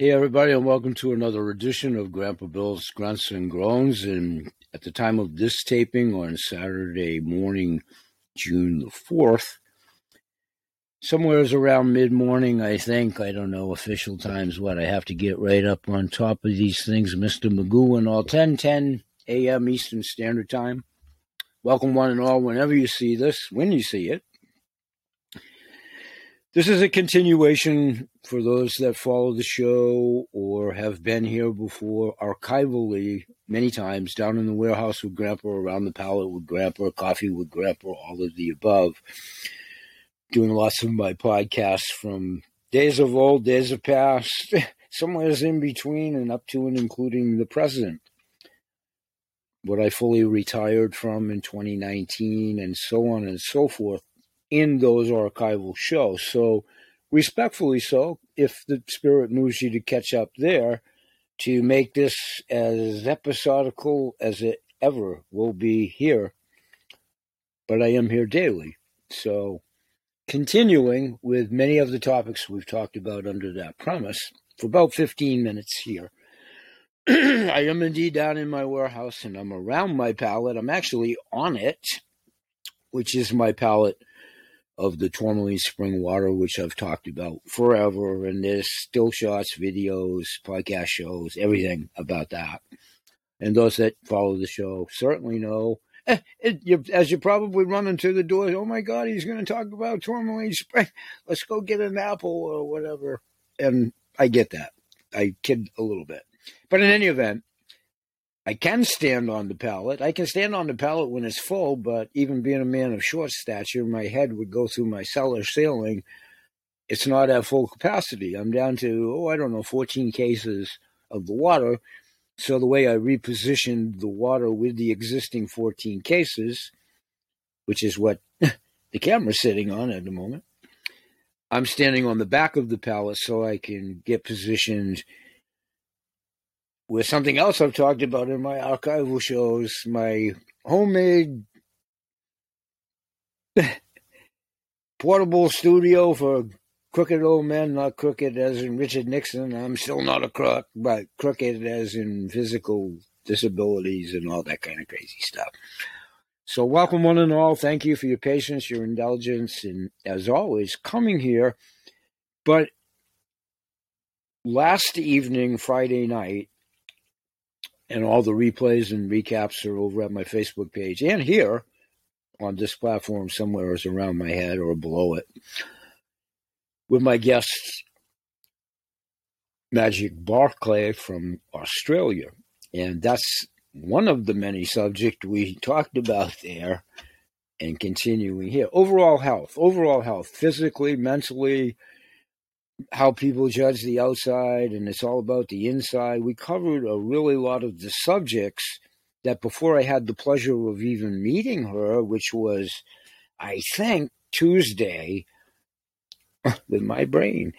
Hey, everybody, and welcome to another edition of Grandpa Bill's Grunts and Groans. And at the time of this taping on Saturday morning, June the 4th, somewhere's around mid morning, I think. I don't know official times what. I have to get right up on top of these things. Mr. Magoo and all 10 10 a.m. Eastern Standard Time. Welcome, one and all, whenever you see this, when you see it. This is a continuation for those that follow the show or have been here before, archivally many times, down in the warehouse with Grandpa, around the pallet with Grandpa, coffee with Grandpa, all of the above. Doing lots of my podcasts from days of old, days of past, somewhere's in between and up to and including the present. What I fully retired from in 2019 and so on and so forth in those archival shows. So, respectfully so, if the spirit moves you to catch up there, to make this as episodical as it ever will be here. But I am here daily. So, continuing with many of the topics we've talked about under that premise for about 15 minutes here. I am indeed down in my warehouse and I'm around my pallet. I'm actually on it, which is my pallet of the Tourmaline Spring Water, which I've talked about forever. And there's still shots, videos, podcast shows, everything about that. And those that follow the show certainly know. Eh, you, as you probably running into the door, oh my God, he's going to talk about Tourmaline Spring. Let's go get an apple or whatever. And I get that. I kid a little bit. But in any event, I can stand on the pallet. I can stand on the pallet when it's full, but even being a man of short stature, my head would go through my cellar ceiling. It's not at full capacity. I'm down to, oh, I don't know, 14 cases of the water. So the way I repositioned the water with the existing 14 cases, which is what the camera's sitting on at the moment, I'm standing on the back of the pallet so I can get positioned – with something else I've talked about in my archival shows, my homemade portable studio for crooked old men, not crooked as in Richard Nixon. I'm still not a crook, but crooked as in physical disabilities and all that kind of crazy stuff. So, welcome one and all. Thank you for your patience, your indulgence, and as always, coming here. But last evening, Friday night, and all the replays and recaps are over at my Facebook page and here on this platform somewhere is around my head or below it with my guests Magic Barclay from Australia. And that's one of the many subjects we talked about there and continuing here. Overall health, overall health, physically, mentally, how people judge the outside and it's all about the inside. We covered a really lot of the subjects that before I had the pleasure of even meeting her, which was, I think, Tuesday with my brain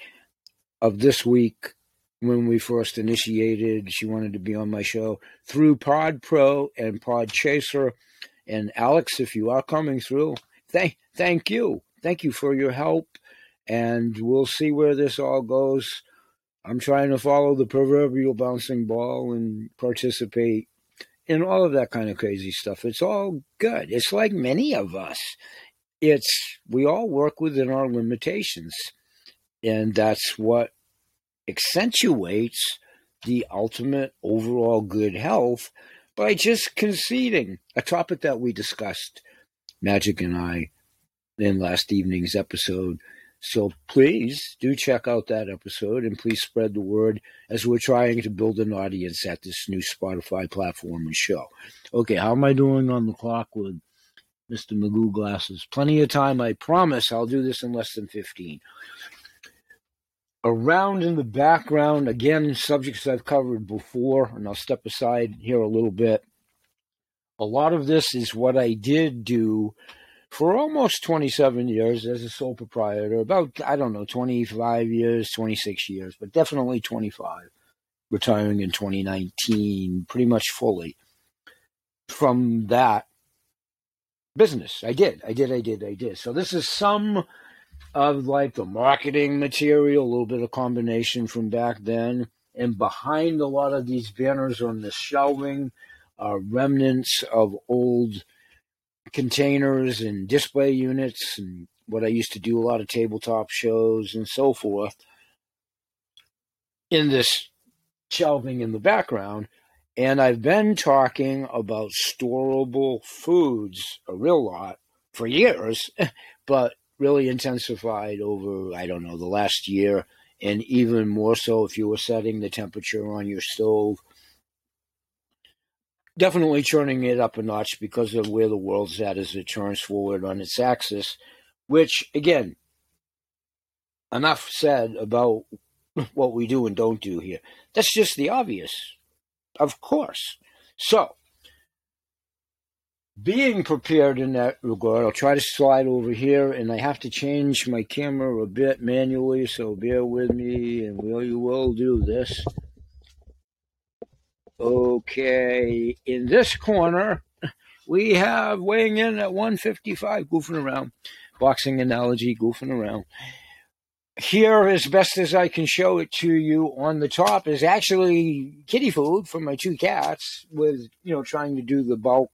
of this week when we first initiated. She wanted to be on my show through Pod Pro and Pod Chaser. And Alex, if you are coming through, thank thank you. Thank you for your help and we'll see where this all goes. I'm trying to follow the proverbial bouncing ball and participate in all of that kind of crazy stuff. It's all good. It's like many of us. It's we all work within our limitations. And that's what accentuates the ultimate overall good health by just conceding a topic that we discussed, Magic and I, in last evening's episode so please do check out that episode and please spread the word as we're trying to build an audience at this new Spotify platform and show. Okay, how am I doing on the clock with Mr. Magoo glasses? Plenty of time, I promise. I'll do this in less than 15. Around in the background, again, subjects I've covered before, and I'll step aside here a little bit. A lot of this is what I did do for almost 27 years as a sole proprietor, about, I don't know, 25 years, 26 years, but definitely 25, retiring in 2019, pretty much fully from that business. I did, I did, I did, I did. So this is some of like the marketing material, a little bit of combination from back then. And behind a lot of these banners on the shelving are remnants of old containers and display units and what I used to do a lot of tabletop shows and so forth in this shelving in the background. And I've been talking about storable foods a real lot for years, but really intensified over, I don't know, the last year, and even more so if you were setting the temperature on your stove. Definitely turning it up a notch because of where the world's at as it turns forward on its axis, which, again, enough said about what we do and don't do here. That's just the obvious, of course. So, being prepared in that regard, I'll try to slide over here, and I have to change my camera a bit manually, so bear with me, and we will do this. Okay, in this corner, we have weighing in at 155, goofing around, boxing analogy, goofing around. Here, as best as I can show it to you, on the top is actually kitty food for my two cats, with you know trying to do the bulk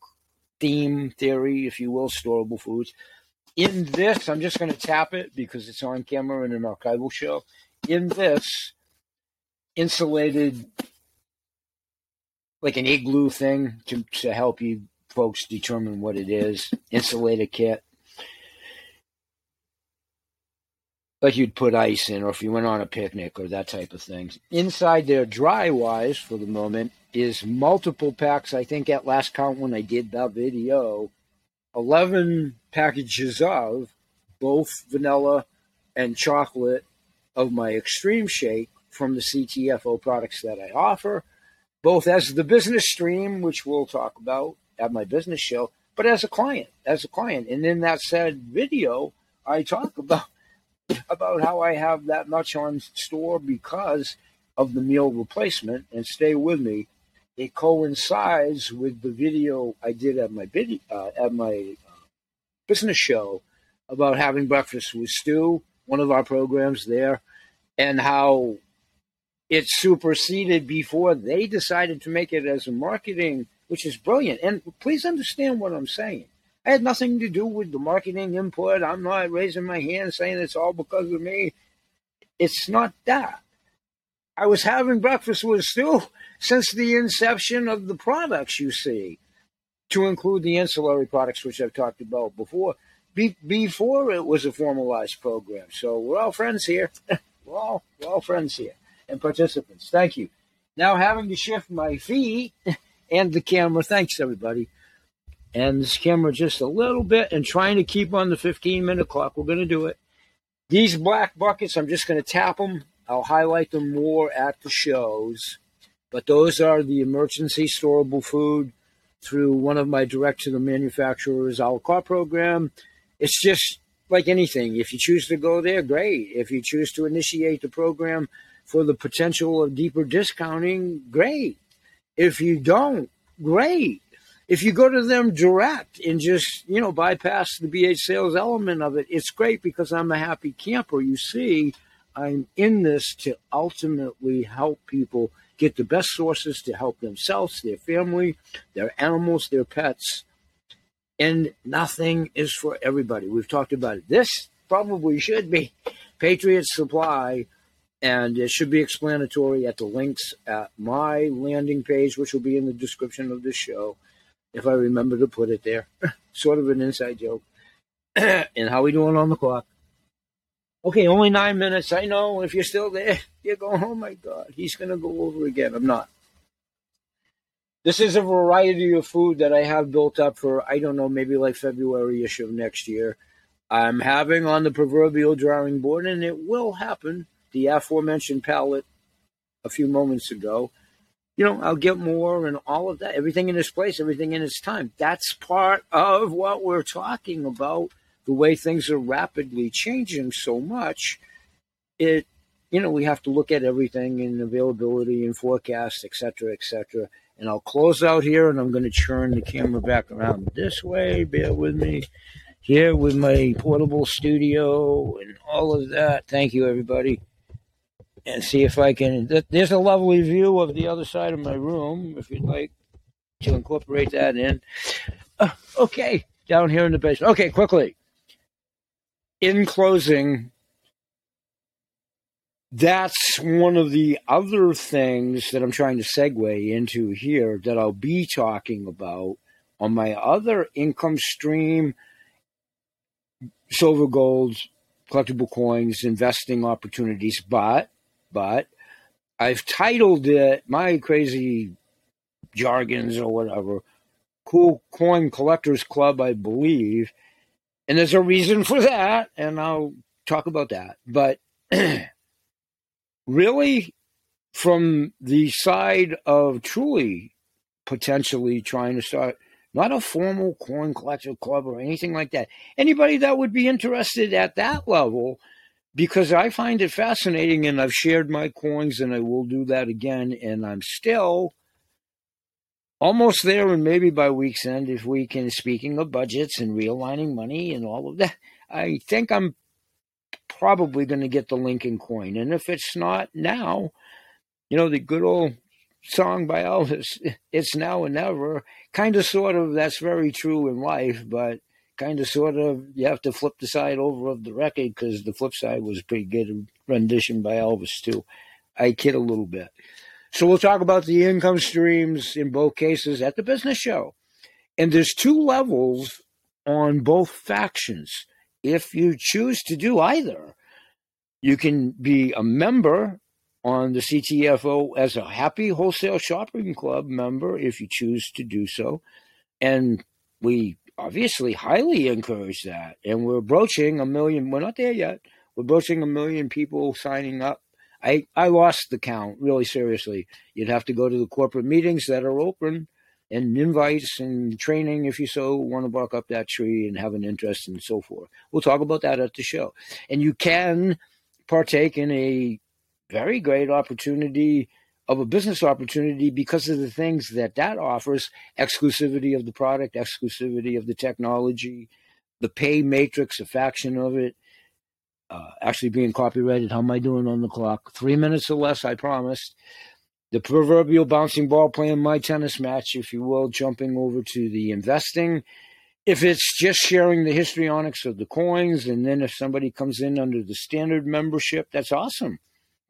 theme theory, if you will, storable foods. In this, I'm just going to tap it because it's on camera in an archival show. In this insulated, like an igloo thing to, to help you folks determine what it is, insulated kit. like you'd put ice in, or if you went on a picnic or that type of thing. Inside there, dry wise for the moment, is multiple packs. I think at last count when I did that video, 11 packages of both vanilla and chocolate of my extreme shake from the CTFO products that I offer, both as the business stream, which we'll talk about at my business show, but as a client, as a client. And in that said video, I talk about about how I have that much on store because of the meal replacement. And stay with me, it coincides with the video I did at my video, uh, at my uh, business show about having breakfast with Stu, one of our programs there, and how it superseded before they decided to make it as a marketing, which is brilliant. And please understand what I'm saying. I had nothing to do with the marketing input. I'm not raising my hand saying it's all because of me. It's not that. I was having breakfast with Stu since the inception of the products you see, to include the ancillary products, which I've talked about before, be- before it was a formalized program. So we're all friends here. we're, all, we're all friends here and participants. Thank you. Now, having to shift my feet and the camera, thanks everybody and this camera just a little bit and trying to keep on the 15 minute clock. We're going to do it. These black buckets, I'm just going to tap them. I'll highlight them more at the shows. But those are the emergency storable food through one of my direct to the manufacturer's a la carte program. It's just like anything. If you choose to go there, great. If you choose to initiate the program for the potential of deeper discounting, great. If you don't, great if you go to them direct and just you know bypass the BH sales element of it, it's great because I'm a happy camper. You see, I'm in this to ultimately help people get the best sources to help themselves, their family, their animals, their pets. And nothing is for everybody. We've talked about it. This probably should be Patriot Supply, and it should be explanatory at the links at my landing page, which will be in the description of the show if I remember to put it there. sort of an inside joke. and how we doing on the clock? Okay, only nine minutes. I know. If you're still there, you're going, oh my God, he's going to go over again. I'm not. This is a variety of food that I have built up for, I don't know, maybe like February ish of next year. I'm having on the proverbial drawing board, and it will happen, the aforementioned palette a few moments ago you know, I'll get more and all of that, everything in its place, everything in its time. That's part of what we're talking about. The way things are rapidly changing so much, it, you know, we have to look at everything in availability and forecast, et cetera, et cetera. And I'll close out here and I'm going to turn the camera back around this way. Bear with me here with my portable studio and all of that. Thank you, everybody. And see if I can. There's a lovely view of the other side of my room if you'd like to incorporate that in. Uh, okay, down here in the basement. Okay, quickly. In closing, that's one of the other things that I'm trying to segue into here that I'll be talking about on my other income stream silver, gold, collectible coins, investing opportunities. But, but I've titled it my crazy jargons or whatever, Cool Coin Collectors Club, I believe. And there's a reason for that, and I'll talk about that. But really, from the side of truly potentially trying to start not a formal coin collector club or anything like that. Anybody that would be interested at that level, because I find it fascinating and I've shared my coins and I will do that again. And I'm still almost there and maybe by week's end, if we can, speaking of budgets and realigning money and all of that, I think I'm probably going to get the Lincoln coin. And if it's not now, you know, the good old song by Elvis, It's Now or Never, kind of sort of that's very true in life, but kind of sort of you have to flip the side over of the record because the flip side was pretty good rendition by Elvis too. I kid a little bit. So we'll talk about the income streams in both cases at the business show. And there's two levels on both factions. If you choose to do either, you can be a member on the CTFO as a happy wholesale shopping club member if you choose to do so. And we obviously highly encourage that. And we're broaching a million, we're not there yet. We're broaching a million people signing up. I, I lost the count, really seriously. You'd have to go to the corporate meetings that are open and invites and training if you so want to bark up that tree and have an interest and so forth. We'll talk about that at the show. And you can partake in a very great opportunity of a business opportunity because of the things that that offers exclusivity of the product, exclusivity of the technology, the pay matrix, a faction of it, uh, actually being copyrighted. How am I doing on the clock? Three minutes or less, I promised. The proverbial bouncing ball playing my tennis match, if you will, jumping over to the investing. If it's just sharing the histrionics of the coins, and then if somebody comes in under the standard membership, that's awesome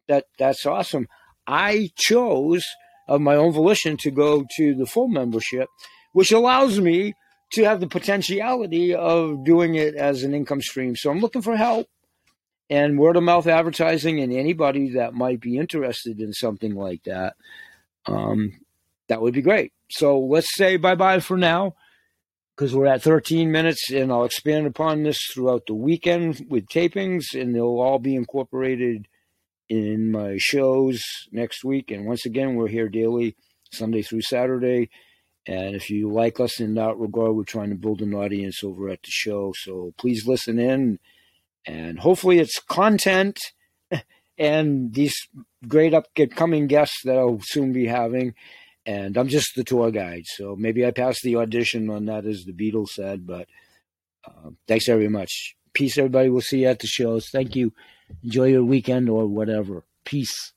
that that's awesome. I chose of my own volition to go to the full membership, which allows me to have the potentiality of doing it as an income stream. So I'm looking for help and word of mouth advertising and anybody that might be interested in something like that. Um, that would be great. So let's say bye bye for now because we're at 13 minutes and I'll expand upon this throughout the weekend with tapings and they'll all be incorporated in my shows next week. And once again, we're here daily, Sunday through Saturday. And if you like us in that regard, we're trying to build an audience over at the show. So please listen in. And hopefully, it's content and these great upcoming guests that I'll soon be having. And I'm just the tour guide. So maybe I passed the audition on that, as the Beatles said. But uh, thanks very much. Peace, everybody. We'll see you at the shows. Thank you. Enjoy your weekend or whatever. Peace.